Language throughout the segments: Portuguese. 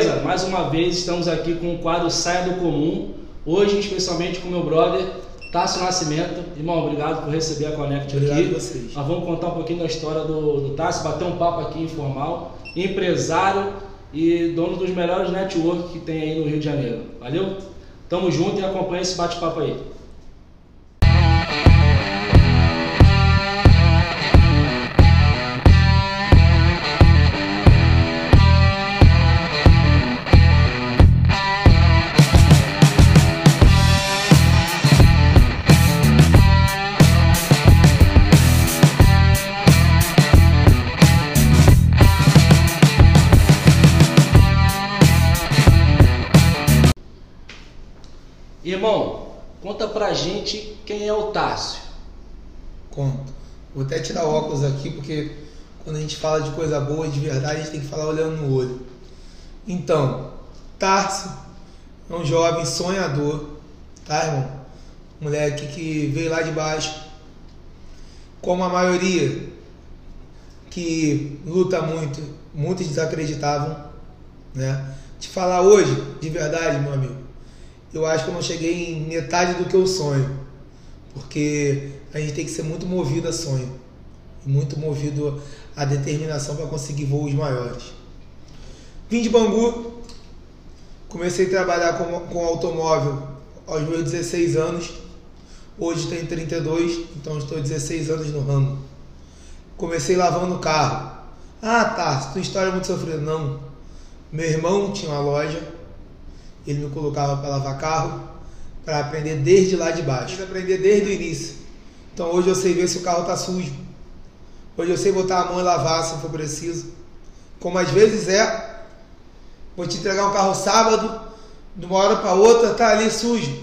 Beleza, mais uma vez estamos aqui com o quadro Saia do Comum. Hoje, especialmente com meu brother Tássio Nascimento. Irmão, obrigado por receber a Connect Obrigado aqui. a vocês. Nós vamos contar um pouquinho da história do, do Tássio, bater um papo aqui informal. Empresário e dono dos melhores network que tem aí no Rio de Janeiro. Valeu? Tamo junto e acompanha esse bate-papo aí. Pra gente quem é o Tássio. Vou até tirar o óculos aqui porque quando a gente fala de coisa boa de verdade, a gente tem que falar olhando no olho. Então, Tarso é um jovem sonhador, tá, irmão? Moleque que veio lá de baixo, como a maioria que luta muito, muitos desacreditavam, né? Te falar hoje, de verdade, meu amigo, eu acho que eu não cheguei em metade do que eu sonho, porque a gente tem que ser muito movido a sonho, muito movido a determinação para conseguir voos maiores. Vim de Bangu, comecei a trabalhar com, com automóvel aos meus 16 anos, hoje tenho 32, então estou 16 anos no ramo. Comecei lavando carro. Ah, tá, tua história é muito sofrida. Não. Meu irmão tinha uma loja, ele me colocava para lavar carro, para aprender desde lá de baixo. Para aprender desde o início. Então hoje eu sei ver se o carro está sujo. Hoje eu sei botar a mão e lavar se for preciso. Como às vezes é, vou te entregar um carro sábado, de uma hora para outra tá ali sujo.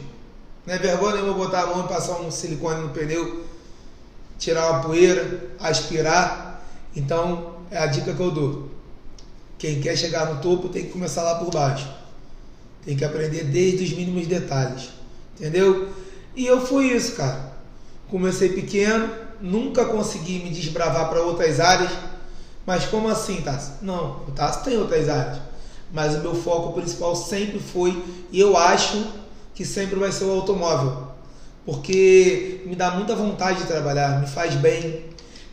Não é vergonha nenhuma botar a mão e passar um silicone no pneu, tirar uma poeira, aspirar. Então é a dica que eu dou. Quem quer chegar no topo tem que começar lá por baixo. Tem que aprender desde os mínimos detalhes. Entendeu? E eu fui isso, cara. Comecei pequeno, nunca consegui me desbravar para outras áreas. Mas como assim, Tassi? Não, o Tassi tem outras áreas. Mas o meu foco principal sempre foi, e eu acho que sempre vai ser o automóvel. Porque me dá muita vontade de trabalhar, me faz bem.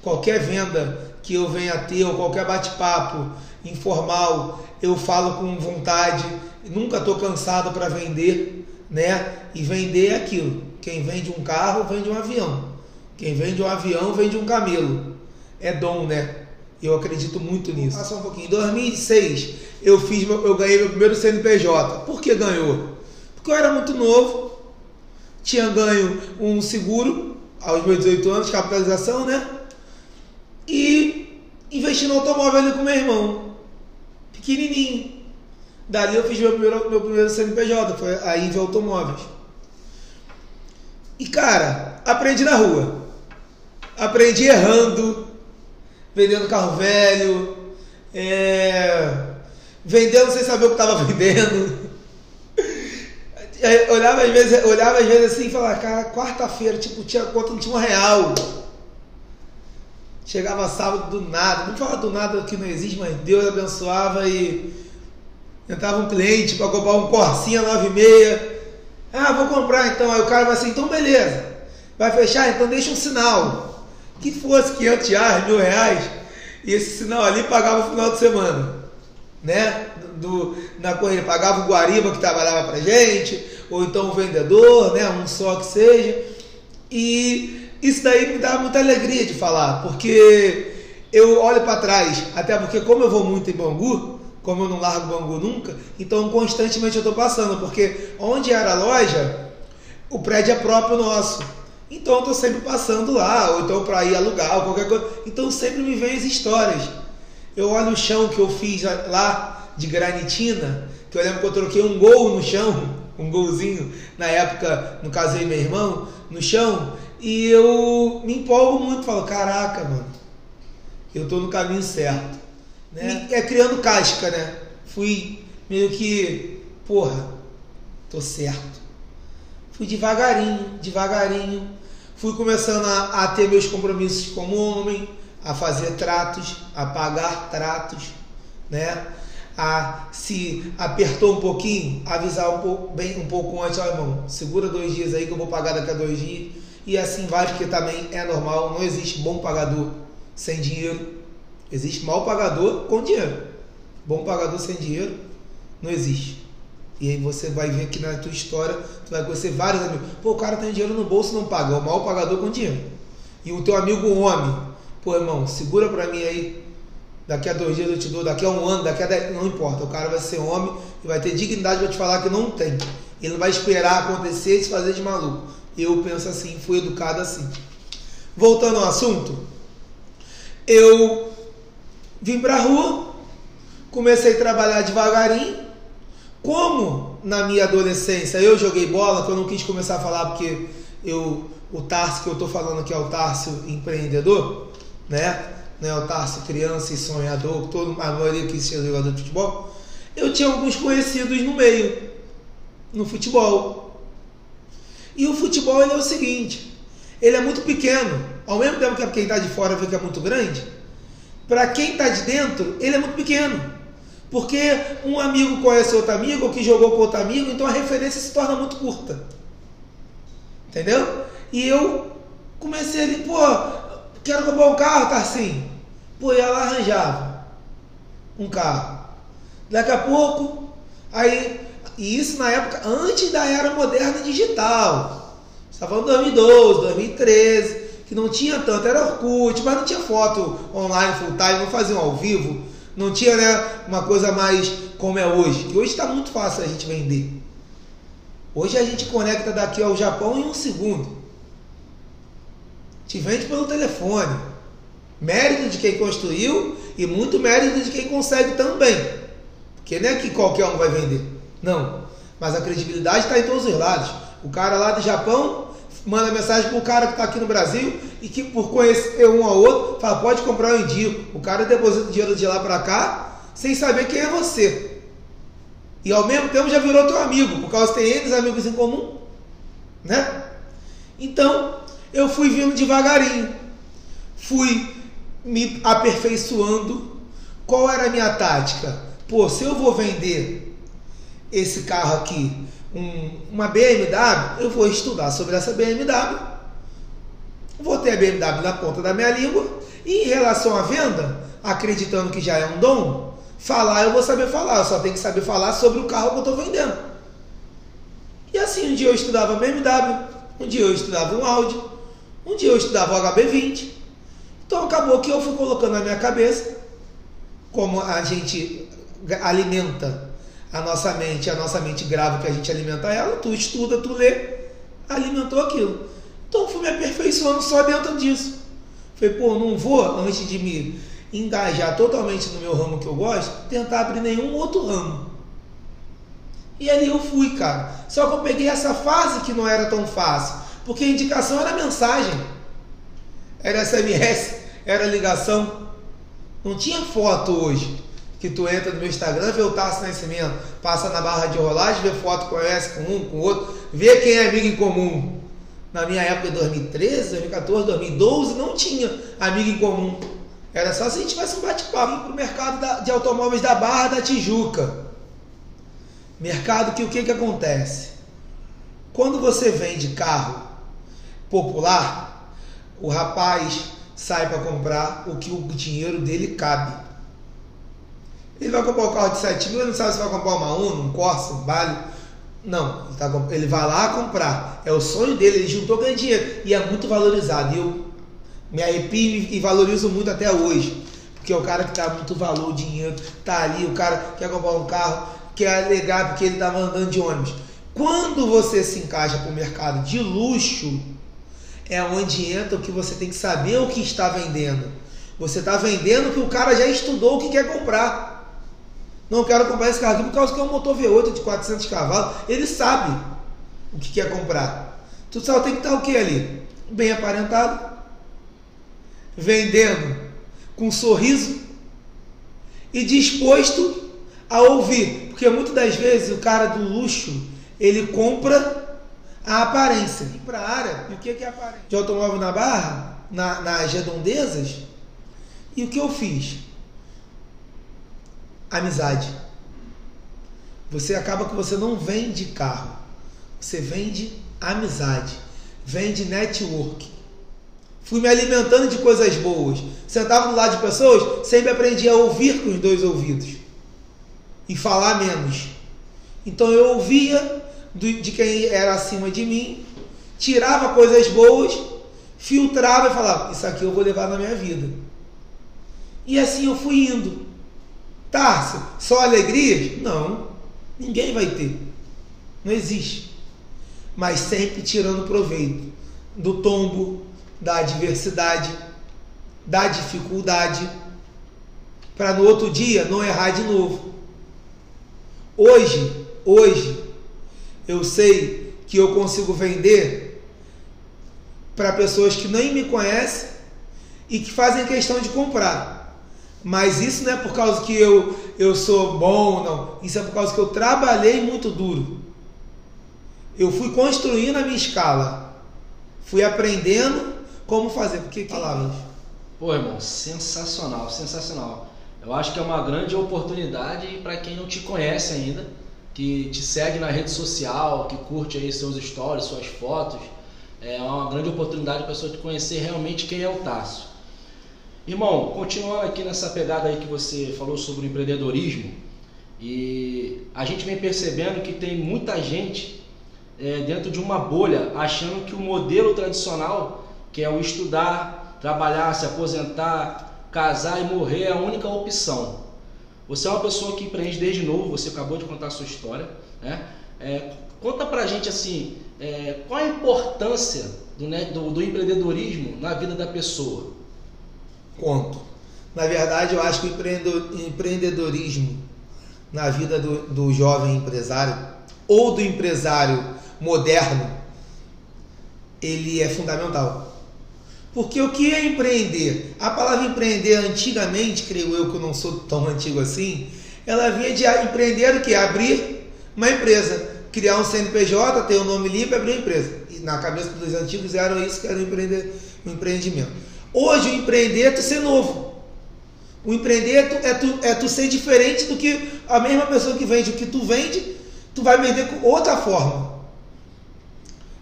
Qualquer venda que eu venha a ter, ou qualquer bate-papo informal, eu falo com vontade. Nunca estou cansado para vender, né? E vender é aquilo. Quem vende um carro, vende um avião. Quem vende um avião, vende um camelo. É dom, né? Eu acredito muito nisso. Passa um pouquinho. Em 2006, eu fiz, meu, eu ganhei meu primeiro CNPJ. Por que ganhou? Porque eu era muito novo, tinha ganho um seguro aos meus 18 anos, capitalização, né? E investi no automóvel ali com meu irmão, pequenininho. Dali eu fiz meu primeiro, meu primeiro CNPJ, foi a Inve Automóveis. E cara, aprendi na rua. Aprendi errando, vendendo carro velho, é, vendendo sem saber o que estava vendendo. Eu olhava às vezes, olhava às vezes assim e falava, cara, quarta-feira, tipo, tinha conta, não tinha um real. Chegava sábado do nada, não fala do nada que não existe, mas Deus abençoava e entrava um cliente para comprar um Corsinha 96. Ah, vou comprar então. Aí o cara vai assim, então beleza. Vai fechar? Então deixa um sinal. Que fosse 500 reais, mil reais. E esse sinal ali pagava o final de semana. Né? Do, na corrida, pagava o Guariba que trabalhava pra gente, ou então o vendedor, né? Um só que seja. E isso daí me dá muita alegria de falar, porque eu olho para trás, até porque como eu vou muito em Bangu, como eu não largo Bangu nunca, então constantemente eu estou passando, porque onde era a loja, o prédio é próprio nosso. Então eu estou sempre passando lá, ou então para ir alugar, ou qualquer coisa. Então sempre me vem as histórias. Eu olho o chão que eu fiz lá de granitina, que eu lembro que eu troquei um gol no chão, um golzinho, na época, no caso aí meu irmão, no chão, e eu me empolgo muito, falo, caraca, mano, eu tô no caminho certo. Né? E é criando casca, né? Fui meio que, porra, tô certo. Fui devagarinho, devagarinho. Fui começando a, a ter meus compromissos como homem, a fazer tratos, a pagar tratos, né? a se apertou um pouquinho, avisar um pouco, bem, um pouco antes, ó irmão, segura dois dias aí que eu vou pagar daqui a dois dias. E assim vai, porque também é normal, não existe bom pagador sem dinheiro. Existe mau pagador com dinheiro. Bom pagador sem dinheiro não existe. E aí você vai ver aqui na tua história, tu vai conhecer vários amigos. Pô, o cara tem dinheiro no bolso não paga, é o mau pagador com dinheiro. E o teu amigo homem, pô irmão, segura pra mim aí, daqui a dois dias eu te dou, daqui a um ano, daqui a dez, não importa, o cara vai ser homem e vai ter dignidade para te falar que não tem. Ele não vai esperar acontecer e se fazer de maluco. Eu penso assim, fui educado assim. Voltando ao assunto, eu vim pra rua, comecei a trabalhar devagarinho, como na minha adolescência eu joguei bola, que eu não quis começar a falar porque eu, o Tarso que eu estou falando aqui é o Tarso empreendedor, né? Não é o Tarso criança e sonhador, todo, a maioria quis ser jogador de futebol. Eu tinha alguns conhecidos no meio, no futebol. E o futebol é o seguinte, ele é muito pequeno, ao mesmo tempo que quem está de fora que é muito grande, para quem está de dentro, ele é muito pequeno. Porque um amigo conhece outro amigo, ou que jogou com outro amigo, então a referência se torna muito curta. Entendeu? E eu comecei ali, pô, quero comprar um carro, tá assim. Pô, e ela arranjava um carro. Daqui a pouco, aí, e isso na época, antes da era moderna digital. Estava falando 2012, 2013, que não tinha tanto, era Orkut, mas não tinha foto online full time, não faziam ao vivo. Não tinha né, uma coisa mais como é hoje. Que hoje está muito fácil a gente vender. Hoje a gente conecta daqui ao Japão em um segundo. Te vende pelo telefone. Mérito de quem construiu e muito mérito de quem consegue também. Porque não é que qualquer um vai vender. Não. Mas a credibilidade está em todos os lados. O cara lá do Japão manda mensagem para o cara que está aqui no Brasil e que por conhecer um ao outro, fala, pode comprar, eu indico. O cara deposita o dinheiro de lá para cá sem saber quem é você. E ao mesmo tempo já virou teu amigo, por causa que tem eles amigos em comum. Né? Então, eu fui vindo devagarinho. Fui me aperfeiçoando. Qual era a minha tática? Pô, se eu vou vender esse carro aqui um, uma BMW, eu vou estudar sobre essa BMW, vou ter a BMW na ponta da minha língua, e em relação à venda, acreditando que já é um dom, falar eu vou saber falar, eu só tenho que saber falar sobre o carro que eu estou vendendo. E assim, um dia eu estudava BMW, um dia eu estudava um Audi, um dia eu estudava o HB20. Então acabou que eu fui colocando na minha cabeça como a gente alimenta a nossa mente, a nossa mente grava que a gente alimenta ela, tu estuda, tu lê, alimentou aquilo. Então fui me aperfeiçoando só dentro disso. Falei, pô, não vou, antes de me engajar totalmente no meu ramo que eu gosto, tentar abrir nenhum outro ramo. E ali eu fui, cara. Só que eu peguei essa fase que não era tão fácil, porque a indicação era mensagem, era SMS, era ligação. Não tinha foto hoje que tu entra no meu Instagram, vê o Tarso Nascimento, passa na barra de rolagem, vê foto, conhece com um, com outro, vê quem é amigo em comum. Na minha época, de 2013, 2014, 2012, não tinha amigo em comum. Era só se a gente tivesse um bate-papo para o mercado de automóveis da Barra da Tijuca. Mercado que o que, que acontece? Quando você vende carro popular, o rapaz sai para comprar o que o dinheiro dele cabe. Ele vai comprar um carro de 7 mil, ele não sabe se vai comprar uma Uno, um Corsa, um Balho. Não, ele, tá, ele vai lá comprar. É o sonho dele, ele juntou ganhando dinheiro. E é muito valorizado. E eu me arrepio e valorizo muito até hoje. Porque é o cara que dá muito valor, o dinheiro, tá ali, o cara quer comprar um carro, quer alegar porque ele estava andando de ônibus. Quando você se encaixa para o mercado de luxo, é onde entra o que você tem que saber o que está vendendo. Você está vendendo que o cara já estudou o que quer comprar. Não quero comprar esse carro aqui por causa que é um motor V8 de 400 cavalos. Ele sabe o que quer comprar. Tu só tem que estar o que ali? Bem aparentado, vendendo com um sorriso e disposto a ouvir. Porque muitas das vezes o cara do luxo ele compra a aparência. Para a área, e o que é aparência? De automóvel na barra, na, nas redondezas. E o que eu fiz? Amizade. Você acaba que você não vende carro. Você vende amizade, vende network. Fui me alimentando de coisas boas. Sentava do lado de pessoas, sempre aprendi a ouvir com os dois ouvidos e falar menos. Então eu ouvia de quem era acima de mim, tirava coisas boas, filtrava e falava: Isso aqui eu vou levar na minha vida. E assim eu fui indo. Tarso, só alegrias? Não, ninguém vai ter. Não existe. Mas sempre tirando proveito do tombo, da adversidade, da dificuldade, para no outro dia não errar de novo. Hoje, hoje, eu sei que eu consigo vender para pessoas que nem me conhecem e que fazem questão de comprar. Mas isso não é por causa que eu, eu sou bom, não. Isso é por causa que eu trabalhei muito duro. Eu fui construindo a minha escala. Fui aprendendo como fazer. Porque palavras. Pô, irmão, sensacional, sensacional. Eu acho que é uma grande oportunidade para quem não te conhece ainda, que te segue na rede social, que curte aí seus stories, suas fotos. É uma grande oportunidade para a pessoa te conhecer realmente quem é o Tasso. Irmão, continuando aqui nessa pegada aí que você falou sobre o empreendedorismo, e a gente vem percebendo que tem muita gente é, dentro de uma bolha achando que o modelo tradicional, que é o estudar, trabalhar, se aposentar, casar e morrer, é a única opção. Você é uma pessoa que empreende desde novo, você acabou de contar a sua história, né? É, conta pra gente assim, é, qual a importância do, né, do, do empreendedorismo na vida da pessoa? Conto. Na verdade, eu acho que o empreendedorismo na vida do, do jovem empresário ou do empresário moderno, ele é fundamental. Porque o que é empreender? A palavra empreender antigamente, creio eu que eu não sou tão antigo assim, ela vinha de empreender o que? Abrir uma empresa, criar um CNPJ, ter o um nome limpo e abrir uma empresa. E na cabeça dos antigos era isso que era o empreendimento. Hoje o empreender é tu ser novo. O empreender é tu, é tu, é tu ser diferente do que a mesma pessoa que vende o que tu vende, tu vai vender com outra forma.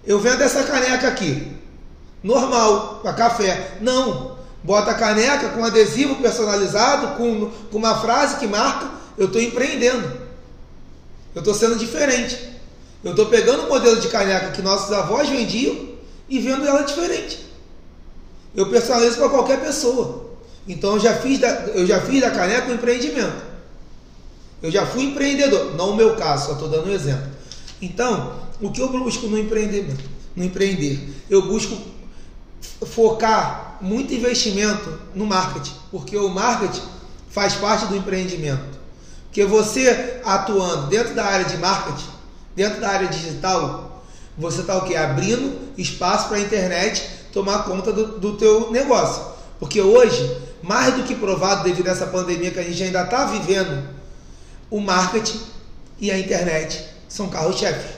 Eu vendo essa caneca aqui, normal, para café. Não. Bota a caneca com adesivo personalizado, com, com uma frase que marca, eu estou empreendendo. Eu estou sendo diferente. Eu estou pegando o modelo de caneca que nossos avós vendiam e vendo ela diferente. Eu personalizo para qualquer pessoa. Então eu já fiz da, eu já fiz da caneca um empreendimento. Eu já fui empreendedor, não o meu caso, só estou dando um exemplo. Então, o que eu busco no empreendimento? No empreender, eu busco focar muito investimento no marketing, porque o marketing faz parte do empreendimento. Porque você atuando dentro da área de marketing, dentro da área digital, você está o que? Abrindo espaço para a internet tomar conta do, do teu negócio. Porque hoje, mais do que provado devido a essa pandemia que a gente ainda está vivendo, o marketing e a internet são carro-chefe.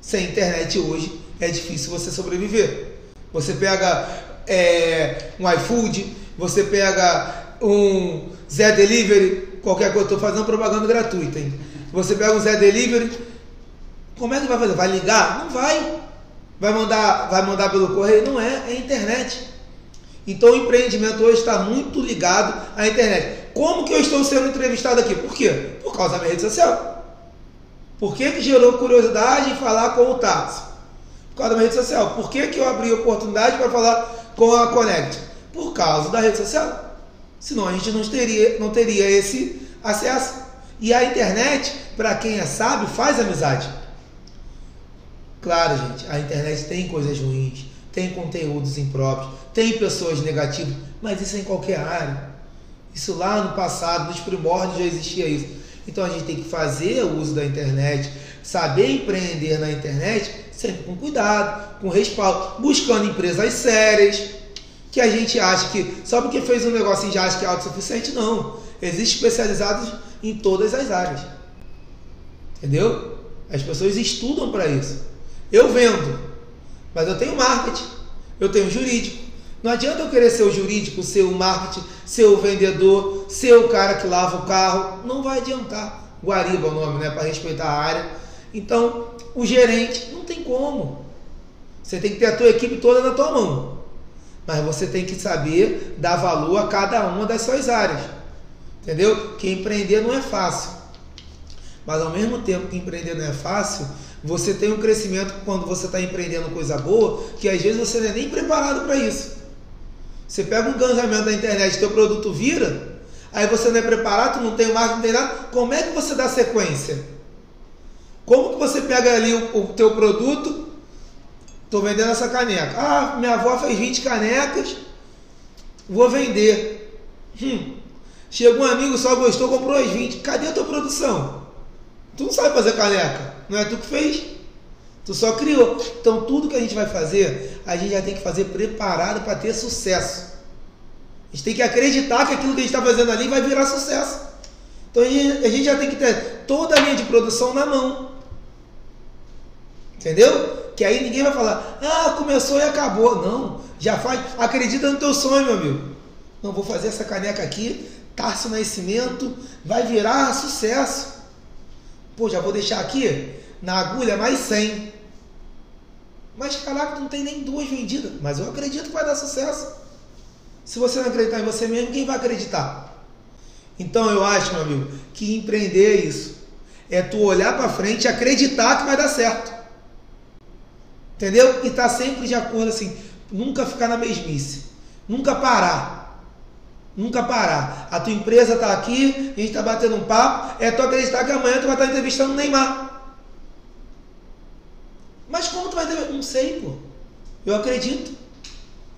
Sem internet hoje é difícil você sobreviver. Você pega é, um iFood, você pega um Zé Delivery, qualquer coisa, estou fazendo propaganda gratuita, hein? Você pega um Zé Delivery, como é que vai fazer? Vai ligar? Não vai. Vai mandar, vai mandar pelo correio? Não é, é internet. Então o empreendimento hoje está muito ligado à internet. Como que eu estou sendo entrevistado aqui? Por quê? Por causa da minha rede social. Por que, que gerou curiosidade em falar com o Táxi? Por causa da minha rede social. Por que, que eu abri oportunidade para falar com a Connect? Por causa da rede social. Senão a gente não teria, não teria esse acesso. E a internet, para quem é sábio, faz amizade. Claro, gente, a internet tem coisas ruins, tem conteúdos impróprios, tem pessoas negativas, mas isso é em qualquer área. Isso lá no passado, nos primórdios já existia isso. Então a gente tem que fazer o uso da internet, saber empreender na internet, sempre com cuidado, com respaldo, buscando empresas sérias, que a gente acha que só porque fez um negócio já acha que é autossuficiente, não. Existem especializados em todas as áreas. Entendeu? As pessoas estudam para isso. Eu vendo, mas eu tenho marketing, eu tenho jurídico. Não adianta eu querer ser o jurídico, ser o marketing, ser o vendedor, ser o cara que lava o carro. Não vai adiantar. Guariba é o nome, né? Para respeitar a área. Então, o gerente não tem como. Você tem que ter a tua equipe toda na tua mão. Mas você tem que saber dar valor a cada uma das suas áreas. Entendeu? Que empreender não é fácil. Mas ao mesmo tempo que empreender não é fácil, você tem um crescimento quando você está empreendendo coisa boa, que às vezes você não é nem preparado para isso. Você pega um ganhamento da internet, teu produto vira, aí você não é preparado, não tem marca, não tem nada. Como é que você dá sequência? Como que você pega ali o, o teu produto? Estou vendendo essa caneca. Ah, minha avó fez 20 canecas, vou vender. Hum. Chegou um amigo, só gostou, comprou as 20. Cadê a tua produção? Tu não sabe fazer caneca. Não é tu que fez. Tu só criou. Então tudo que a gente vai fazer, a gente já tem que fazer preparado para ter sucesso. A gente tem que acreditar que aquilo que a gente está fazendo ali vai virar sucesso. Então a gente, a gente já tem que ter toda a linha de produção na mão. Entendeu? Que aí ninguém vai falar, ah, começou e acabou. Não, já faz. Acredita no teu sonho, meu amigo. Não, vou fazer essa caneca aqui, Tarso Nascimento, vai virar sucesso. Pô, já vou deixar aqui na agulha mais 100. Mas caraca, não tem nem duas vendidas. Mas eu acredito que vai dar sucesso. Se você não acreditar em você mesmo, quem vai acreditar? Então eu acho, meu amigo, que empreender é isso. É tu olhar para frente e acreditar que vai dar certo. Entendeu? E tá sempre de acordo assim, nunca ficar na mesmice. Nunca parar. Nunca parar. A tua empresa está aqui, a gente está batendo um papo, é tu acreditar que amanhã tu vai estar entrevistando o Neymar. Mas como tu vai entrevistar? Não sei, pô. Eu acredito.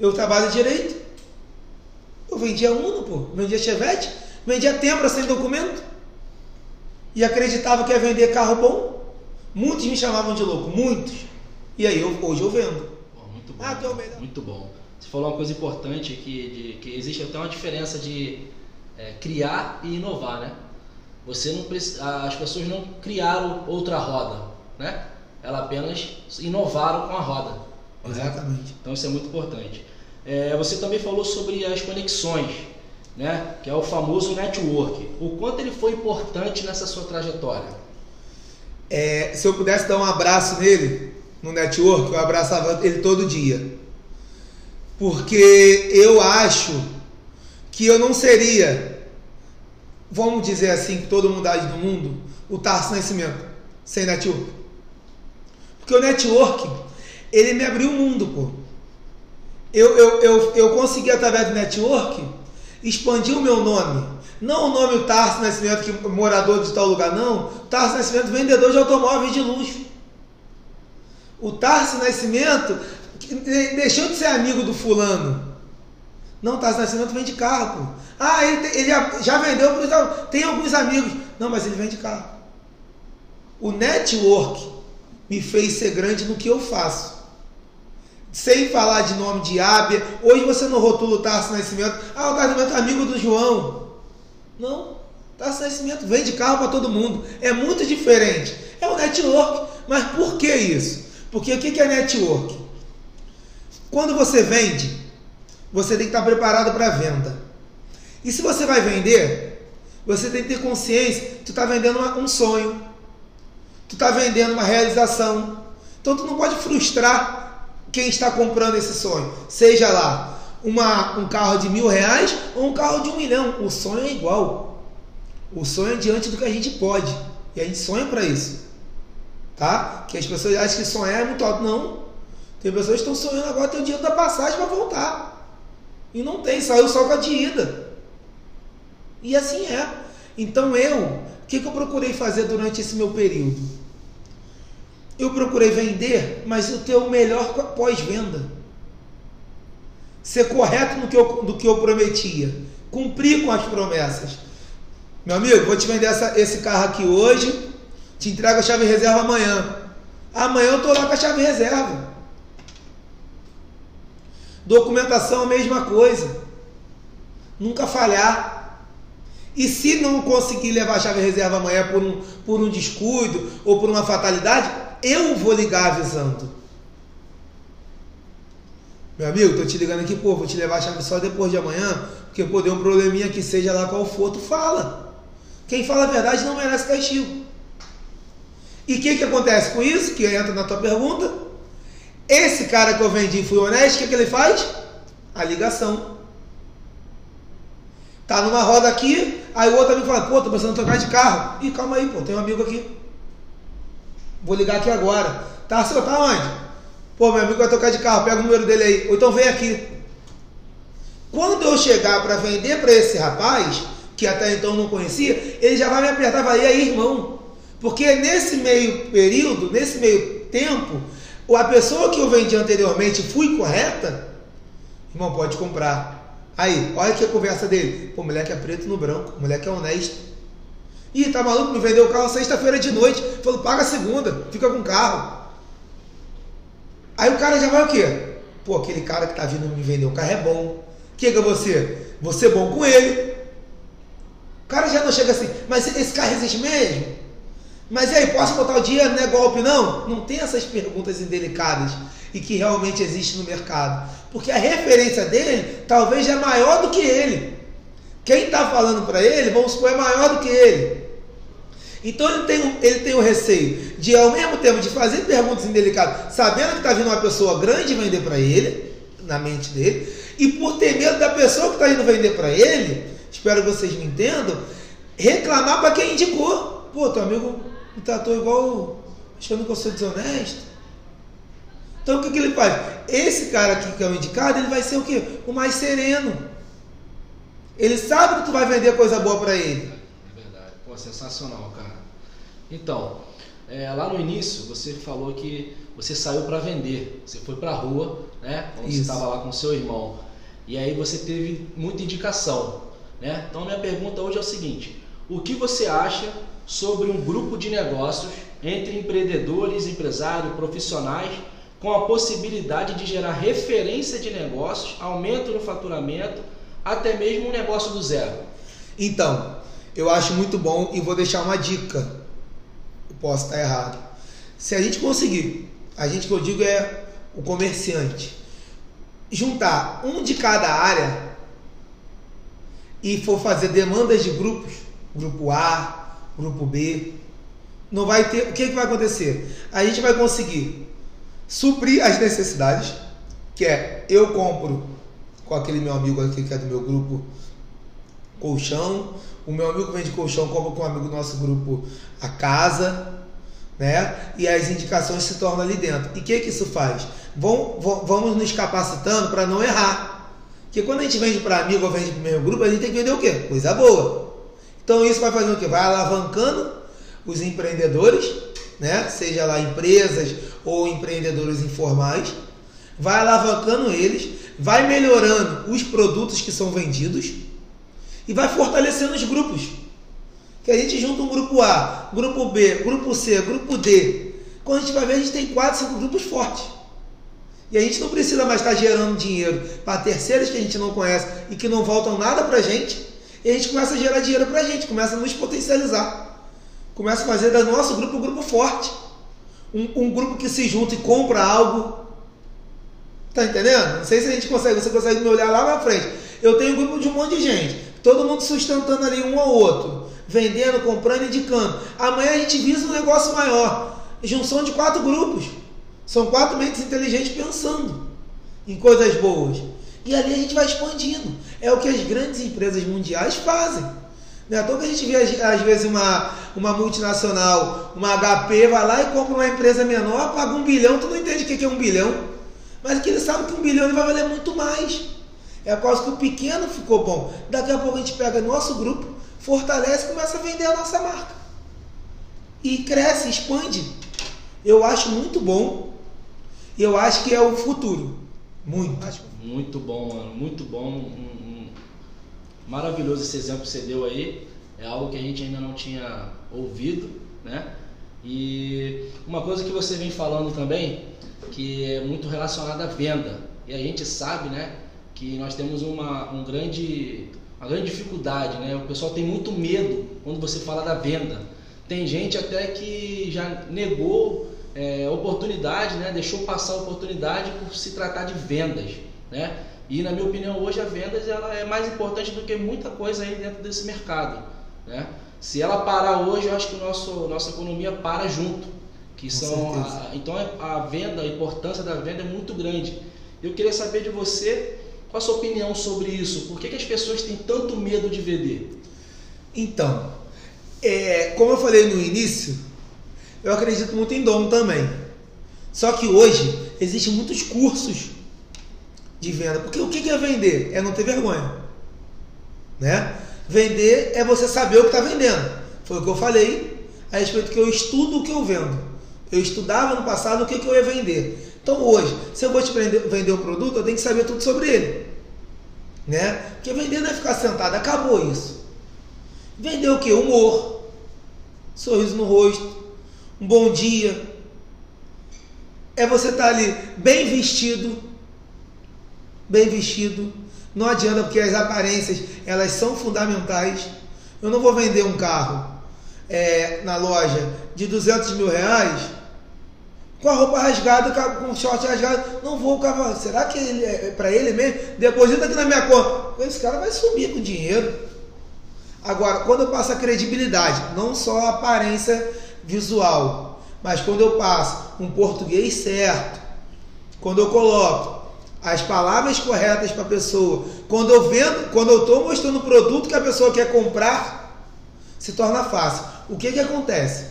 Eu trabalho direito. Eu vendia Uno, pô. Vendia Chevette. Vendia Tempra sem documento. E acreditava que ia vender carro bom. Muitos me chamavam de louco. Muitos. E aí, eu, hoje eu vendo. muito bom. Ah, muito bom. Você falou uma coisa importante que, de, que existe até uma diferença de é, criar e inovar, né? Você não as pessoas não criaram outra roda, né? Elas apenas inovaram com a roda. Né? Exatamente. Então isso é muito importante. É, você também falou sobre as conexões, né? Que é o famoso network. O quanto ele foi importante nessa sua trajetória? É, se eu pudesse dar um abraço nele no network, eu abraçava ele todo dia porque eu acho que eu não seria, vamos dizer assim, que todo mundo do mundo, o Tarso Nascimento, sem network. Porque o network, ele me abriu o mundo, pô. Eu, eu, eu, eu consegui, através do network, expandir o meu nome. Não o nome Tarso Nascimento, que morador de tal lugar, não. Tarso Nascimento, vendedor de automóveis de luxo. O Tarso Nascimento deixou de ser amigo do fulano. Não, Tarso Nascimento vende carro, pô. Ah, ele, ele já vendeu, tem alguns amigos. Não, mas ele vende carro. O network me fez ser grande no que eu faço. Sem falar de nome de Ábia. Hoje você não rotula o Tarso Nascimento. Ah, o Tarso Nascimento é amigo do João. Não. Tarso Nascimento vende carro para todo mundo. É muito diferente. É o network. Mas por que isso? Porque o que é network? Quando você vende, você tem que estar preparado para a venda. E se você vai vender, você tem que ter consciência que tu está vendendo um sonho. Tu está vendendo uma realização. Então tu não pode frustrar quem está comprando esse sonho. Seja lá uma, um carro de mil reais ou um carro de um milhão. O sonho é igual. O sonho é diante do que a gente pode. E a gente sonha para isso. Tá? Que as pessoas acham que sonhar é muito alto. Não. Tem pessoas que estão sonhando agora ter o dinheiro da passagem para voltar. E não tem, saiu só com a de ida. E assim é. Então eu, o que, que eu procurei fazer durante esse meu período? Eu procurei vender, mas eu ter o melhor pós-venda. Ser correto no que eu, do que eu prometia. Cumprir com as promessas. Meu amigo, vou te vender essa, esse carro aqui hoje, te entrego a chave reserva amanhã. Amanhã eu estou lá com a chave reserva. Documentação a mesma coisa. Nunca falhar. E se não conseguir levar a chave reserva amanhã por um, por um descuido ou por uma fatalidade, eu vou ligar avisando. Meu amigo, tô te ligando aqui, pô, vou te levar a chave só depois de amanhã, porque pô, deu um probleminha que seja lá qual for, tu fala. Quem fala a verdade não merece castigo. E o que, que acontece com isso? Que entra na tua pergunta. Esse cara que eu vendi fui honesto, o que, que ele faz? A ligação. Tá numa roda aqui, aí o outro amigo fala, pô, tô precisando trocar de carro. Ih, calma aí, pô, tem um amigo aqui. Vou ligar aqui agora. Tá, senhor, tá onde? Pô, meu amigo vai trocar de carro, pega o número dele aí. Ou então vem aqui. Quando eu chegar para vender para esse rapaz, que até então não conhecia, ele já vai me apertar e vai, e aí, irmão? Porque nesse meio período, nesse meio tempo, a pessoa que eu vendi anteriormente fui correta, irmão, pode comprar. Aí, olha que a conversa dele. Pô, moleque é preto no branco, moleque é honesto. Ih, tá maluco? Me vendeu o carro sexta-feira de noite. Falou, paga segunda, fica com o carro. Aí o cara já vai o quê? Pô, aquele cara que tá vindo me vender um carro é bom. O que é você? Você é bom com ele. O cara já não chega assim, mas esse carro existe mesmo? Mas e aí, posso botar o dinheiro? Não é golpe, não? Não tem essas perguntas indelicadas e que realmente existe no mercado. Porque a referência dele talvez é maior do que ele. Quem está falando para ele, vamos supor, é maior do que ele. Então ele tem, ele tem o receio de, ao mesmo tempo, de fazer perguntas indelicadas, sabendo que está vindo uma pessoa grande vender para ele, na mente dele, e por ter medo da pessoa que está indo vender para ele, espero que vocês me entendam, reclamar para quem indicou. Pô, teu amigo me tratou igual, achando que eu sou desonesto. Então o que, que ele faz? Esse cara aqui que é o indicado, ele vai ser o quê? O mais sereno. Ele sabe que tu vai vender coisa boa para ele. Pô, sensacional, cara. Então, é, lá no início você falou que você saiu para vender. Você foi para a rua, né? Quando você estava lá com seu irmão. E aí você teve muita indicação, né? Então minha pergunta hoje é o seguinte: o que você acha sobre um grupo de negócios entre empreendedores, empresários, profissionais com a possibilidade de gerar referência de negócios, aumento no faturamento, até mesmo um negócio do zero. Então, eu acho muito bom e vou deixar uma dica. Eu posso estar errado. Se a gente conseguir, a gente que eu digo é o comerciante, juntar um de cada área e for fazer demandas de grupos, grupo A, grupo B, não vai ter. O que, que vai acontecer? A gente vai conseguir suprir as necessidades, que é eu compro com aquele meu amigo aqui que é do meu grupo colchão, o meu amigo vende colchão, compra com um amigo do nosso grupo a casa, né? E as indicações se tornam ali dentro. E o que, que isso faz? vamos nos capacitando para não errar. Porque quando a gente vende para amigo ou vende para o mesmo grupo, a gente tem que vender o quê? Coisa boa. Então isso vai fazer o quê? Vai alavancando os empreendedores né? seja lá empresas ou empreendedores informais, vai alavancando eles, vai melhorando os produtos que são vendidos e vai fortalecendo os grupos. Que a gente junta um grupo A, grupo B, grupo C, grupo D. Quando a gente vai ver, a gente tem quatro, cinco grupos fortes. E a gente não precisa mais estar gerando dinheiro para terceiros que a gente não conhece e que não voltam nada para a gente. E a gente começa a gerar dinheiro para a gente, começa a nos potencializar. Começa a fazer do nosso grupo um grupo forte. Um, um grupo que se junta e compra algo. Tá entendendo? Não sei se a gente consegue, você consegue me olhar lá na frente. Eu tenho um grupo de um monte de gente. Todo mundo sustentando ali um ao outro. Vendendo, comprando, indicando. Amanhã a gente visa um negócio maior. Junção de quatro grupos. São quatro mentes inteligentes pensando em coisas boas. E ali a gente vai expandindo. É o que as grandes empresas mundiais fazem. Não é à toa que a gente vê às vezes uma, uma multinacional, uma HP, vai lá e compra uma empresa menor, paga um bilhão, tu não entende o que é um bilhão. Mas que ele sabe que um bilhão vai valer muito mais. É por causa que o pequeno ficou bom. Daqui a pouco a gente pega nosso grupo, fortalece e começa a vender a nossa marca. E cresce, expande. Eu acho muito bom. E eu acho que é o futuro. Muito. Muito bom, mano. Muito bom maravilhoso esse exemplo que você deu aí. É algo que a gente ainda não tinha ouvido, né? E uma coisa que você vem falando também, que é muito relacionada à venda. E a gente sabe, né, que nós temos uma, um grande, uma grande dificuldade, né? O pessoal tem muito medo quando você fala da venda. Tem gente até que já negou é, oportunidade, né? Deixou passar a oportunidade por se tratar de vendas, né? E na minha opinião hoje a vendas ela é mais importante do que muita coisa aí dentro desse mercado, né? Se ela parar hoje, eu acho que o nosso nossa economia para junto. Que são a, então a venda, a importância da venda é muito grande. Eu queria saber de você qual a sua opinião sobre isso. Por que, que as pessoas têm tanto medo de vender? Então, é, como eu falei no início, eu acredito muito em dom também. Só que hoje existem muitos cursos de venda. Porque o que é vender? É não ter vergonha. Né? Vender é você saber o que está vendendo. Foi o que eu falei a respeito que eu estudo o que eu vendo. Eu estudava no passado o que, que eu ia vender. Então hoje, se eu vou te vender um produto, eu tenho que saber tudo sobre ele. Né? Porque vender não é ficar sentado, acabou isso. Vender o que? Humor, sorriso no rosto, um bom dia. É você estar tá ali bem vestido, bem vestido. Não adianta porque as aparências elas são fundamentais. Eu não vou vender um carro é, na loja de 200 mil reais com a roupa rasgada, com o short rasgado. Não vou, cara, será que ele, é, é para ele mesmo? Deposita aqui na minha conta. Esse cara vai sumir com dinheiro. Agora, quando eu passo a credibilidade, não só a aparência visual, mas quando eu passo um português certo, quando eu coloco as palavras corretas para a pessoa, quando eu vendo, quando eu estou mostrando o produto que a pessoa quer comprar, se torna fácil. O que que acontece?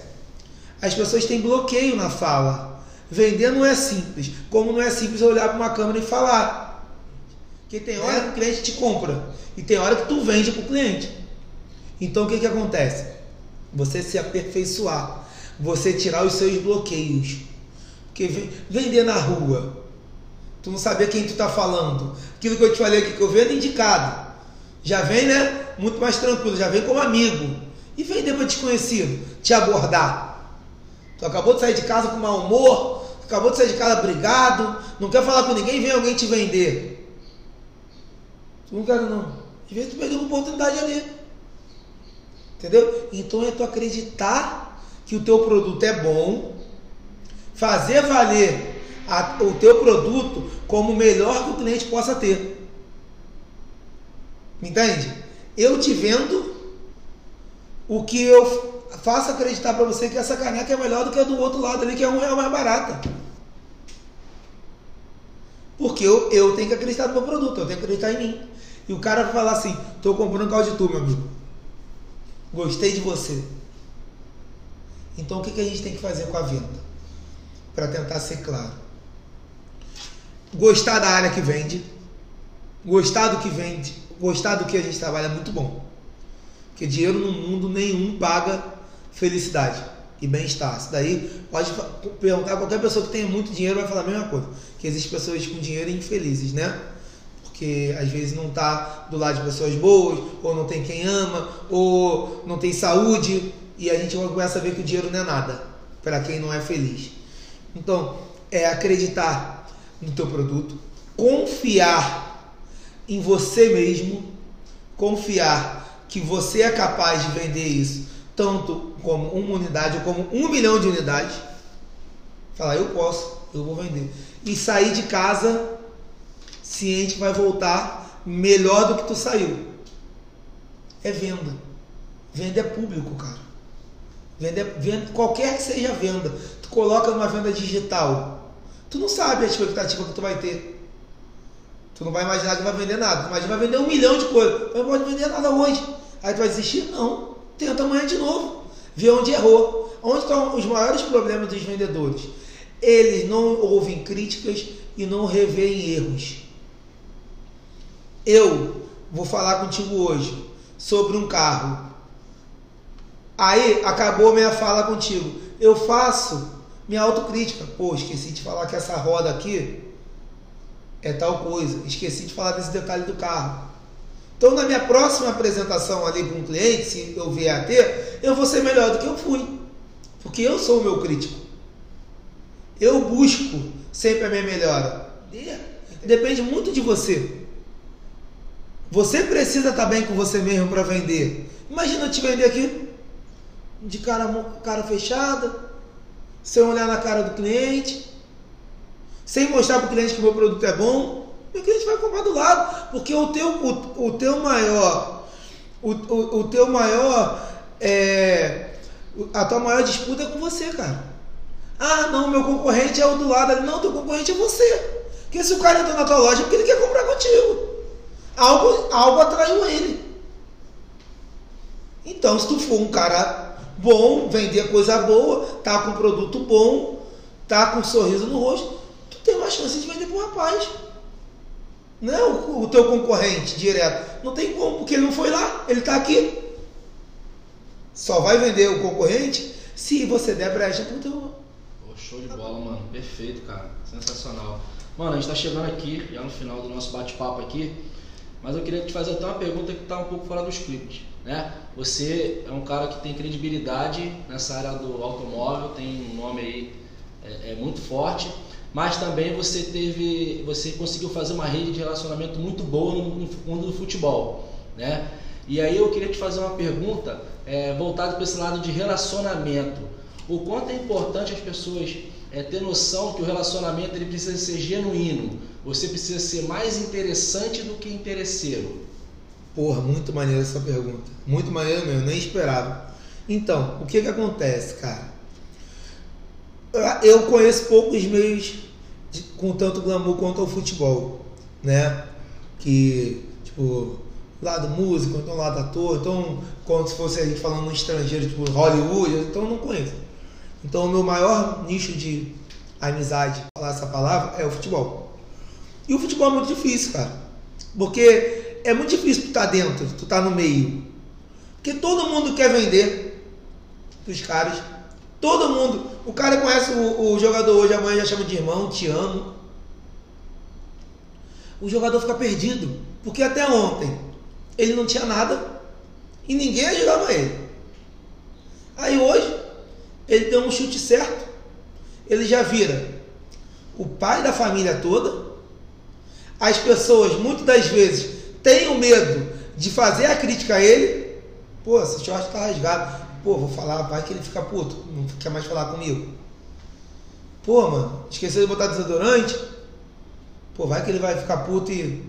As pessoas têm bloqueio na fala. Vender não é simples, como não é simples olhar para uma câmera e falar. Porque tem hora que o cliente te compra e tem hora que tu vende para o cliente. Então o que, que acontece? Você se aperfeiçoar, você tirar os seus bloqueios. Porque vender na rua, tu não saber quem tu está falando. Aquilo que eu te falei aqui, que eu vendo indicado. Já vem, né? Muito mais tranquilo, já vem como amigo. E vender para desconhecido, te abordar. Tu acabou de sair de casa com mau humor, acabou de sair de casa brigado, não quer falar com ninguém, vem alguém te vender. Tu não quer não. Às vezes tu perdeu uma oportunidade ali. Entendeu? Então é tu acreditar que o teu produto é bom, fazer valer a, o teu produto como o melhor que o cliente possa ter. Entende? Eu te vendo o que eu faço acreditar para você que essa caneca é melhor do que a do outro lado ali, que é um real mais barata. Porque eu, eu tenho que acreditar no meu produto, eu tenho que acreditar em mim. E o cara vai falar assim, estou comprando carro de tu, meu amigo. Gostei de você. Então o que, que a gente tem que fazer com a venda? Para tentar ser claro. Gostar da área que vende, gostar do que vende, gostar do que a gente trabalha é muito bom. Porque dinheiro no mundo nenhum paga felicidade e bem-estar. Isso daí pode perguntar qualquer pessoa que tenha muito dinheiro vai falar a mesma coisa. Que existem pessoas com dinheiro infelizes, né? porque às vezes não está do lado de pessoas boas, ou não tem quem ama, ou não tem saúde, e a gente começa a ver que o dinheiro não é nada para quem não é feliz. Então, é acreditar no teu produto, confiar em você mesmo, confiar que você é capaz de vender isso tanto como uma unidade ou como um milhão de unidades. Falar, eu posso, eu vou vender. E sair de casa ciente vai voltar melhor do que tu saiu. É venda. Venda é público, cara. Venda, é, venda qualquer que seja a venda. Tu coloca numa venda digital. Tu não sabe a expectativa que tu vai ter. Tu não vai imaginar que vai vender nada. Tu imagina vai vender um milhão de coisas. Mas não pode vender nada hoje. Aí tu vai desistir? Não. Tenta amanhã de novo. Vê onde errou. Onde estão os maiores problemas dos vendedores? Eles não ouvem críticas e não revêem erros. Eu vou falar contigo hoje sobre um carro. Aí acabou minha fala contigo. Eu faço minha autocrítica. Pô, esqueci de falar que essa roda aqui é tal coisa. Esqueci de falar desse detalhe do carro. Então, na minha próxima apresentação ali com um cliente, se eu vier a ter, eu vou ser melhor do que eu fui. Porque eu sou o meu crítico. Eu busco sempre a minha melhora. Depende muito de você. Você precisa estar bem com você mesmo para vender. Imagina eu te vender aqui de cara, cara fechada, sem olhar na cara do cliente, sem mostrar para o cliente que o meu produto é bom. O cliente vai comprar do lado, porque o teu, o, o teu maior, o, o, o teu maior é, a tua maior disputa é com você, cara. Ah, não, meu concorrente é o do lado ali. Não, teu concorrente é você. Porque se o cara entra na tua loja é porque ele quer comprar contigo. Algo, algo atraiu ele. Então, se tu for um cara bom, vender coisa boa, tá com produto bom, tá com um sorriso no rosto, tu tem uma chance de vender pro rapaz. Não o, teu concorrente direto. Não tem como, porque ele não foi lá, ele tá aqui. Só vai vender o concorrente se você der brecha pro teu. show de bola, mano. Perfeito, cara. Sensacional. Mano, a gente tá chegando aqui, já no final do nosso bate-papo aqui. Mas eu queria te fazer até uma pergunta que está um pouco fora do script. Né? Você é um cara que tem credibilidade nessa área do automóvel, tem um nome aí é, é muito forte, mas também você teve, você conseguiu fazer uma rede de relacionamento muito boa no, mundo do futebol, né? E aí eu queria te fazer uma pergunta é, voltada para esse lado de relacionamento. O quanto é importante as pessoas é, ter noção que o relacionamento ele precisa ser genuíno. Você precisa ser mais interessante do que interesseiro. Porra, muito maneira essa pergunta. Muito maneiro mesmo, nem esperava. Então, o que que acontece, cara? Eu conheço poucos meios com tanto glamour quanto o futebol, né? Que, tipo, lado músico, então lado ator, então, como se fosse a gente falando no estrangeiro, tipo Hollywood, então eu não conheço. Então, o meu maior nicho de amizade, falar essa palavra, é o futebol. E o futebol é muito difícil, cara. Porque é muito difícil tu tá dentro, tu tá no meio. Porque todo mundo quer vender dos caras. Todo mundo. O cara conhece o, o jogador hoje, amanhã já chama de irmão, te amo. O jogador fica perdido. Porque até ontem ele não tinha nada e ninguém ajudava ele. Aí hoje ele deu um chute certo, ele já vira o pai da família toda. As pessoas, muitas das vezes, têm o medo de fazer a crítica a ele. Pô, esse short tá rasgado. Pô, vou falar, vai que ele fica puto, não quer mais falar comigo. Pô, mano, esqueceu de botar desodorante? Pô, vai que ele vai ficar puto e.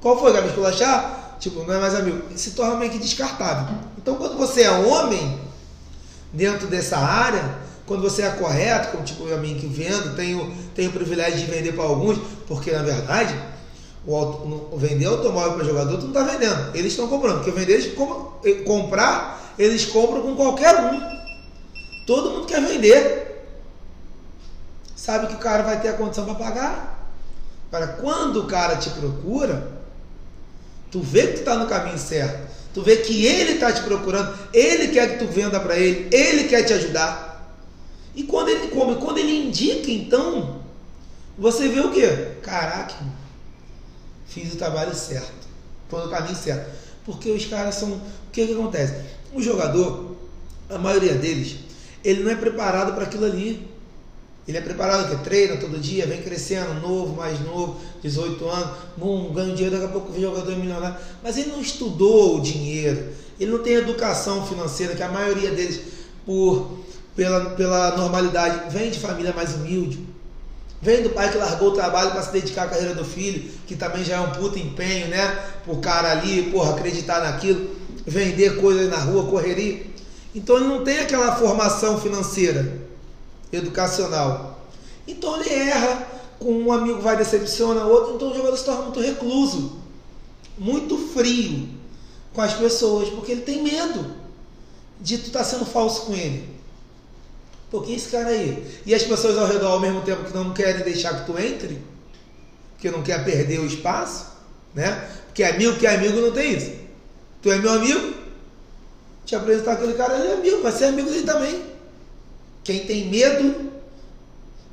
Qual foi, Gabi? Esculachar? Tipo, não é mais amigo. Se torna meio que descartável. Então, quando você é homem, dentro dessa área, quando você é correto, como tipo a mim que vendo, tenho, tenho o privilégio de vender para alguns, porque na verdade, o, vender automóvel para jogador, tu não está vendendo, eles estão comprando, porque vender, eles com, comprar, eles compram com qualquer um. Todo mundo quer vender. Sabe que o cara vai ter a condição para pagar. Para quando o cara te procura, tu vê que tu está no caminho certo. Tu vê que ele está te procurando, ele quer que tu venda para ele, ele quer te ajudar. E quando ele come, quando ele indica, então, você vê o quê? Caraca, fiz o trabalho certo, foi no caminho certo. Porque os caras são. O que, que acontece? O jogador, a maioria deles, ele não é preparado para aquilo ali. Ele é preparado que treina todo dia, vem crescendo, novo, mais novo, 18 anos, bom, ganha dinheiro, daqui a pouco o jogador é milionário. Mas ele não estudou o dinheiro, ele não tem educação financeira, que a maioria deles, por, pela, pela normalidade, vem de família mais humilde. Vem do pai que largou o trabalho para se dedicar à carreira do filho, que também já é um puto empenho, né? Pro cara ali, porra, acreditar naquilo, vender coisas na rua, correria. Então ele não tem aquela formação financeira educacional. Então ele erra, com um amigo vai decepciona outro, então o jogador se torna muito recluso, muito frio com as pessoas, porque ele tem medo de tu estar tá sendo falso com ele. Pô, quem é esse cara aí? E as pessoas ao redor ao mesmo tempo que não querem deixar que tu entre, porque não quer perder o espaço, né? Porque amigo que é amigo não tem isso. Tu é meu amigo, te apresentar aquele cara, ele é amigo, vai ser amigo dele também. Quem tem medo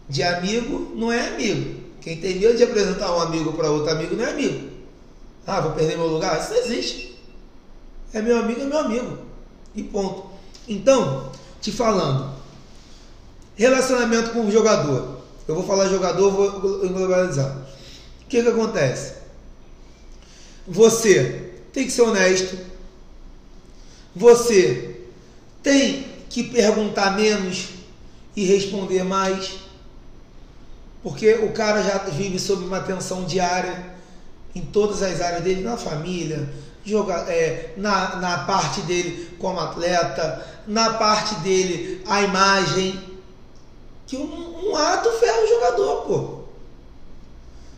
de amigo não é amigo. Quem tem medo de apresentar um amigo para outro amigo não é amigo. Ah, vou perder meu lugar? Isso não existe. É meu amigo, é meu amigo. E ponto. Então, te falando, relacionamento com o jogador. Eu vou falar jogador, vou globalizar. O que, que acontece? Você tem que ser honesto. Você tem que perguntar menos e responder mais, porque o cara já vive sob uma tensão diária em todas as áreas dele, na família, jogar, é, na, na parte dele como atleta, na parte dele a imagem. Que um, um ato ferra o jogador, pô.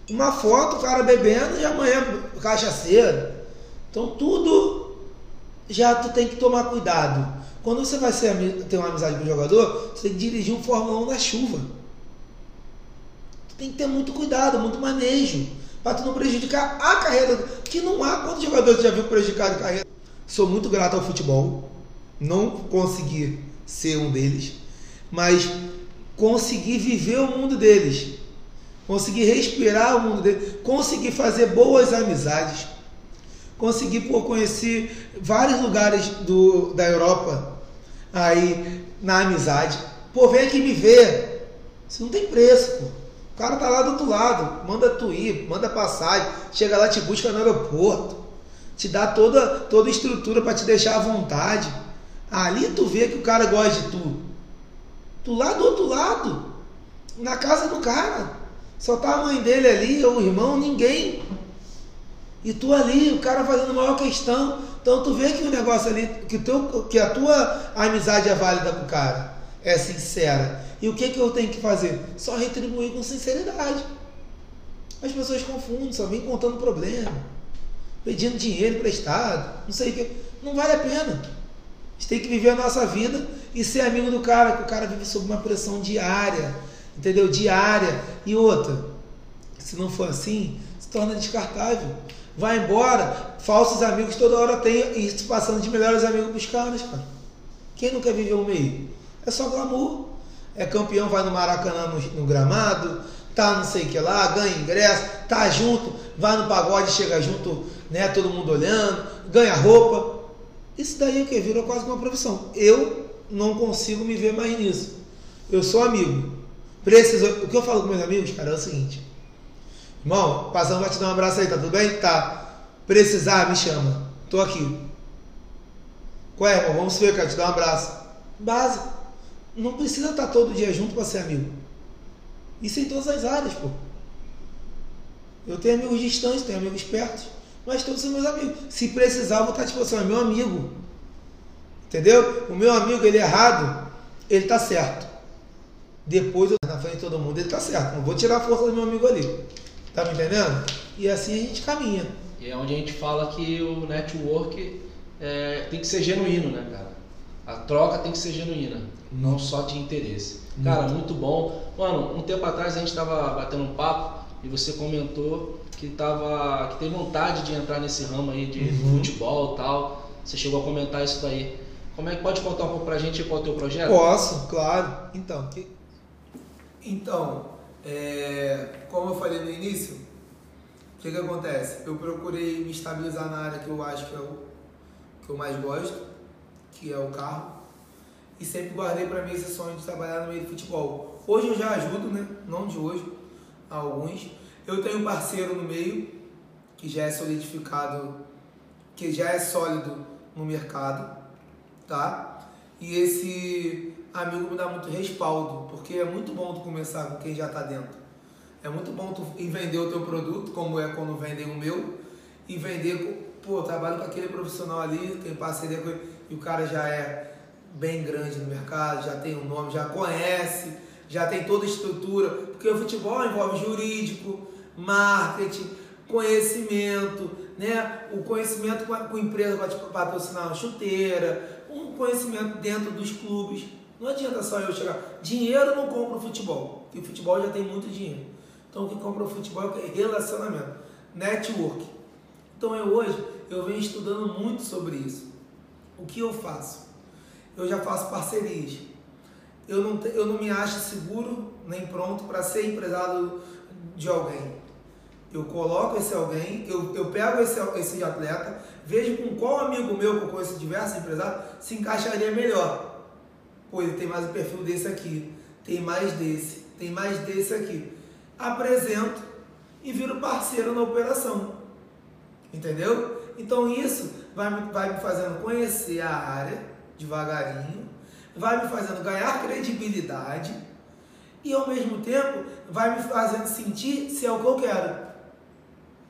Uma foto, o cara bebendo e amanhã cachaceiro. Então tudo já tu tem que tomar cuidado. Quando você vai ser, ter uma amizade com o jogador, você tem que dirigir um Fórmula 1 na chuva. Tu tem que ter muito cuidado, muito manejo, para tu não prejudicar a carreira. Que não há quantos jogadores já viu prejudicado a carreira. Sou muito grato ao futebol, não consegui ser um deles, mas consegui viver o mundo deles, consegui respirar o mundo deles, consegui fazer boas amizades, consegui por conhecer vários lugares do, da Europa aí na amizade. Pô, vem aqui me ver. Isso não tem preço, pô. O cara tá lá do outro lado, manda tu ir, manda passagem, chega lá, te busca no aeroporto, te dá toda, toda estrutura para te deixar à vontade. Ali tu vê que o cara gosta de tu. Tu lá do outro lado, na casa do cara. Só tá a mãe dele ali, ou o irmão, ninguém. E tu ali, o cara fazendo maior questão. Então tu vê que o negócio ali, que, teu, que a tua amizade é válida com o cara, é sincera. E o que, que eu tenho que fazer? Só retribuir com sinceridade. As pessoas confundem, só vêm contando problema, pedindo dinheiro emprestado, não sei o que. Não vale a pena. Gente tem que viver a nossa vida e ser amigo do cara, que o cara vive sob uma pressão diária, entendeu? Diária. E outra, se não for assim, se torna descartável vai embora, falsos amigos toda hora tem isso passando de melhores amigos para os caras, cara. Quem quer viver o meio? É só glamour. É campeão, vai no Maracanã no, no gramado, tá não sei o que lá, ganha ingresso, tá junto, vai no pagode, chega junto, né, todo mundo olhando, ganha roupa. Isso daí é o que? Virou quase uma profissão. Eu não consigo me ver mais nisso. Eu sou amigo. Preciso, o que eu falo com meus amigos, cara, é o seguinte. Irmão, passando vai te dar um abraço aí, tá tudo bem? Tá. Precisar, me chama. Tô aqui. Qual é, irmão? Vamos ver, cara, te dar um abraço. Básico. Não precisa estar todo dia junto para ser amigo. Isso em todas as áreas, pô. Eu tenho amigos distantes, tenho amigos perto, mas todos são meus amigos. Se precisar, eu vou estar à disposição. É meu amigo. Entendeu? O meu amigo, ele é errado, ele tá certo. Depois, eu, na frente de todo mundo, ele tá certo. Não vou tirar a força do meu amigo ali. Tá me entendendo? E assim a gente caminha. E é onde a gente fala que o network é, tem que ser genuíno, né, cara? A troca tem que ser genuína, não só de interesse. Muito. Cara, muito bom. Mano, um tempo atrás a gente estava batendo um papo e você comentou que, tava, que tem vontade de entrar nesse ramo aí de uhum. futebol e tal. Você chegou a comentar isso daí. Como é que pode contar um pouco pra gente qual é o teu projeto? Posso, claro. Então, então é, como eu falei no início, o que, que acontece? Eu procurei me estabilizar na área que eu acho que é o que eu mais gosto, que é o carro, e sempre guardei para mim esse sonho de trabalhar no meio do futebol. Hoje eu já ajudo, né? Não de hoje, alguns. Eu tenho um parceiro no meio que já é solidificado, que já é sólido no mercado, tá? E esse amigo me dá muito respaldo, porque é muito bom tu começar com quem já está dentro. É muito bom tu vender o teu produto, como é quando vendem o meu, e vender, pô, trabalho com aquele profissional ali, tem parceria com ele, e o cara já é bem grande no mercado, já tem um nome, já conhece, já tem toda a estrutura, porque o futebol envolve jurídico, marketing, conhecimento, né? O conhecimento com a, empresa para te patrocinar uma chuteira, um conhecimento dentro dos clubes. Não adianta só eu chegar. Dinheiro não compra o futebol, porque o futebol já tem muito dinheiro. Então o que compra o futebol é relacionamento, network. Então eu hoje eu venho estudando muito sobre isso. O que eu faço? Eu já faço parcerias. Eu não, eu não me acho seguro nem pronto para ser empresário de alguém. Eu coloco esse alguém, eu, eu pego esse, esse atleta, vejo com qual amigo meu que eu conheço diversos empresários se encaixaria melhor pô, ele tem mais o perfil desse aqui, tem mais desse, tem mais desse aqui. Apresento e viro parceiro na operação. Entendeu? Então isso vai, vai me fazendo conhecer a área devagarinho, vai me fazendo ganhar credibilidade e ao mesmo tempo vai me fazendo sentir se é o que eu quero.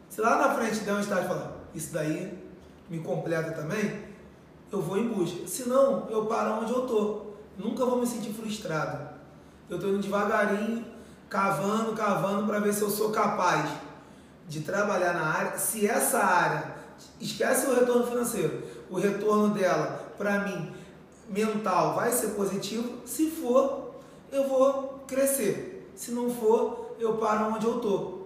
Se lá na frente der um estágio falar, isso daí me completa também, eu vou em busca. Senão, eu paro onde eu tô. Nunca vou me sentir frustrado. Eu estou indo devagarinho, cavando, cavando para ver se eu sou capaz de trabalhar na área. Se essa área, esquece o retorno financeiro, o retorno dela, para mim, mental, vai ser positivo. Se for, eu vou crescer. Se não for, eu paro onde eu tô.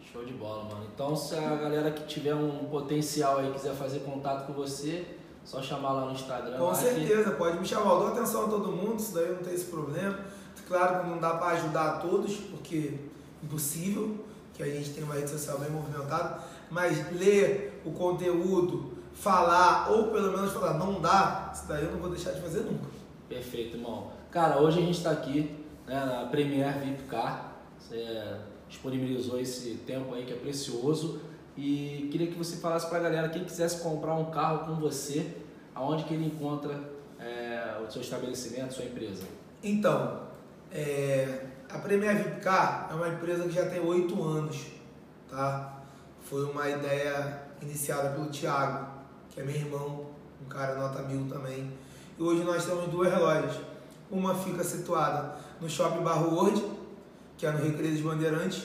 Show de bola, mano. Então, se a galera que tiver um potencial aí quiser fazer contato com você, só chamar lá no Instagram. Com certeza, que... pode me chamar. Eu dou atenção a todo mundo, isso daí não tem esse problema. Claro que não dá para ajudar a todos, porque é impossível, que a gente tem uma rede social bem movimentada, mas ler o conteúdo, falar, ou pelo menos falar, não dá, isso daí eu não vou deixar de fazer nunca. Perfeito, irmão. Cara, hoje a gente está aqui né, na Premier VIP Car. Você disponibilizou esse tempo aí que é precioso. E queria que você falasse para a galera, quem quisesse comprar um carro com você, aonde que ele encontra é, o seu estabelecimento, sua empresa? Então, é, a Premier VIP Car é uma empresa que já tem oito anos, tá? Foi uma ideia iniciada pelo Thiago, que é meu irmão, um cara nota mil também. E hoje nós temos duas lojas. Uma fica situada no Shopping Barro World, que é no Recreio dos Bandeirantes,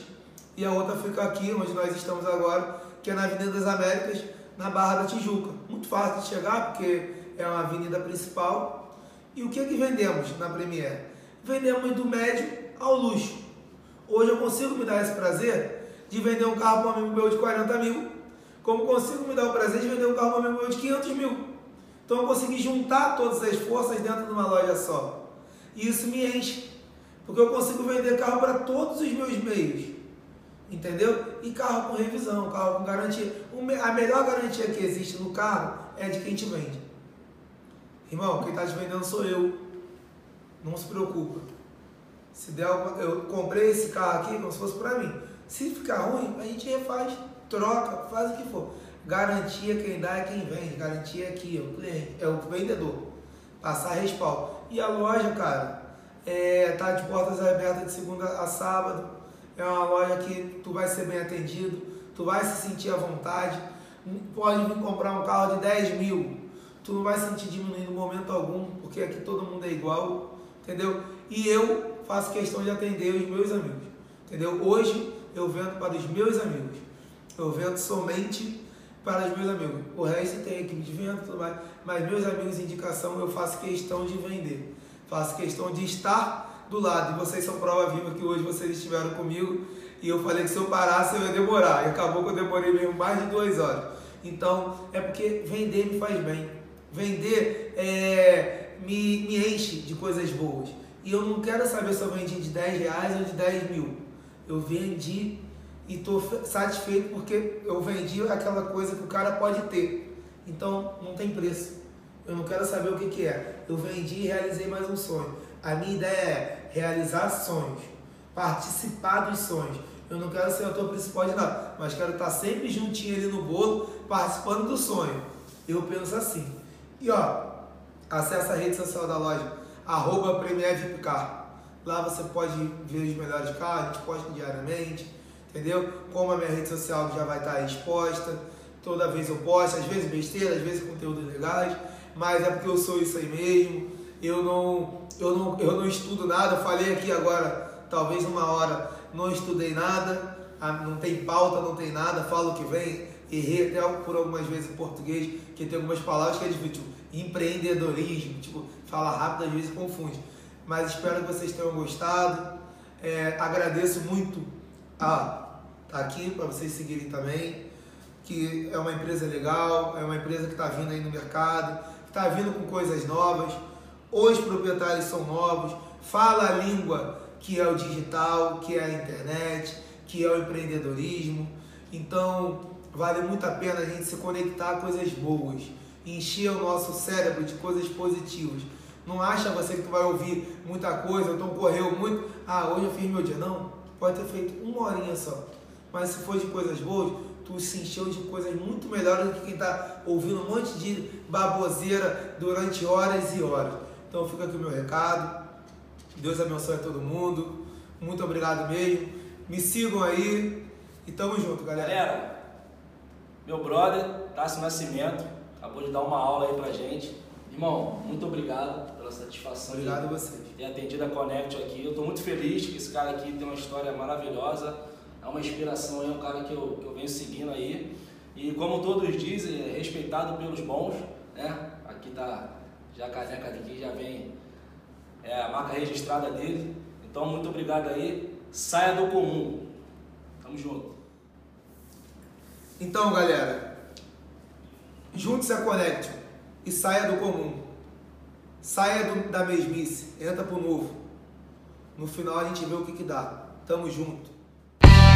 e a outra fica aqui, onde nós estamos agora, que é na Avenida das Américas, na Barra da Tijuca. Muito fácil de chegar, porque é uma avenida principal. E o que é que vendemos na Premier? Vendemos do médio ao luxo. Hoje eu consigo me dar esse prazer de vender um carro para um amigo meu de 40 mil, como consigo me dar o prazer de vender um carro para meu de 500 mil. Então eu consegui juntar todas as forças dentro de uma loja só. E isso me enche, porque eu consigo vender carro para todos os meus meios. Entendeu? E carro com revisão, carro com garantia. A melhor garantia que existe no carro é de quem te vende. Irmão, quem está te vendendo sou eu. Não se preocupa. Se der eu comprei esse carro aqui como se fosse para mim. Se ficar ruim, a gente refaz, troca, faz o que for. Garantia quem dá é quem vende. Garantia aqui, é o cliente, é o vendedor. Passar respaldo. E a loja, cara, é, tá de portas abertas de segunda a sábado é uma loja que tu vai ser bem atendido, tu vai se sentir à vontade. Pode vir comprar um carro de 10 mil, tu não vai sentir diminuindo em momento algum, porque aqui todo mundo é igual, entendeu? E eu faço questão de atender os meus amigos, entendeu? Hoje eu vendo para os meus amigos, eu vendo somente para os meus amigos. O resto tem equipe de venda tudo mais, mas meus amigos, indicação, eu faço questão de vender, faço questão de estar do lado. E vocês são prova viva que hoje vocês estiveram comigo. E eu falei que se eu parasse eu ia demorar. E acabou que eu demorei mesmo mais de duas horas. Então, é porque vender me faz bem. Vender é, me, me enche de coisas boas. E eu não quero saber se eu vendi de 10 reais ou de 10 mil. Eu vendi e estou satisfeito porque eu vendi aquela coisa que o cara pode ter. Então, não tem preço. Eu não quero saber o que, que é. Eu vendi e realizei mais um sonho. A minha ideia é realizar sonhos, participar dos sonhos. Eu não quero ser autor principal de nada, mas quero estar sempre juntinho ali no bolo, participando do sonho. Eu penso assim. E ó, acessa a rede social da loja, arroba. Lá você pode ver os melhores carros, a gente posta diariamente, entendeu? Como a minha rede social já vai estar exposta, toda vez eu posto, às vezes besteira, às vezes conteúdos legais, mas é porque eu sou isso aí mesmo. Eu não eu não, eu não estudo nada, eu falei aqui agora, talvez uma hora, não estudei nada, não tem pauta, não tem nada, falo o que vem, errei até por algumas vezes em português, que tem algumas palavras que é difícil, tipo, empreendedorismo, tipo, fala rápido às vezes confunde. Mas espero que vocês tenham gostado. É, agradeço muito a tá aqui para vocês seguirem também, que é uma empresa legal, é uma empresa que está vindo aí no mercado, está vindo com coisas novas os proprietários são novos, fala a língua que é o digital, que é a internet, que é o empreendedorismo. Então, vale muito a pena a gente se conectar a coisas boas, encher o nosso cérebro de coisas positivas. Não acha você que tu vai ouvir muita coisa, então correu muito, ah, hoje eu fiz meu dia. Não, pode ter feito uma horinha só. Mas se for de coisas boas, tu se encheu de coisas muito melhores do que quem está ouvindo um monte de baboseira durante horas e horas. Então fica aqui o meu recado. Deus abençoe a todo mundo. Muito obrigado mesmo. Me sigam aí e tamo junto, galera. Galera, meu brother, Tássio Nascimento, acabou de dar uma aula aí pra gente. Irmão, muito obrigado pela satisfação obrigado a vocês. de ter atendido a Connect aqui. Eu estou muito feliz que esse cara aqui tem uma história maravilhosa, é uma inspiração é um cara que eu, que eu venho seguindo aí. E como todos dizem, é respeitado pelos bons, né? Aqui tá, já a caneca já vem é, a marca registrada dele. Então, muito obrigado aí. Saia do comum. Tamo junto. Então, galera, junte-se a Connection e saia do comum. Saia do, da mesmice, entra pro novo. No final a gente vê o que que dá. Tamo junto.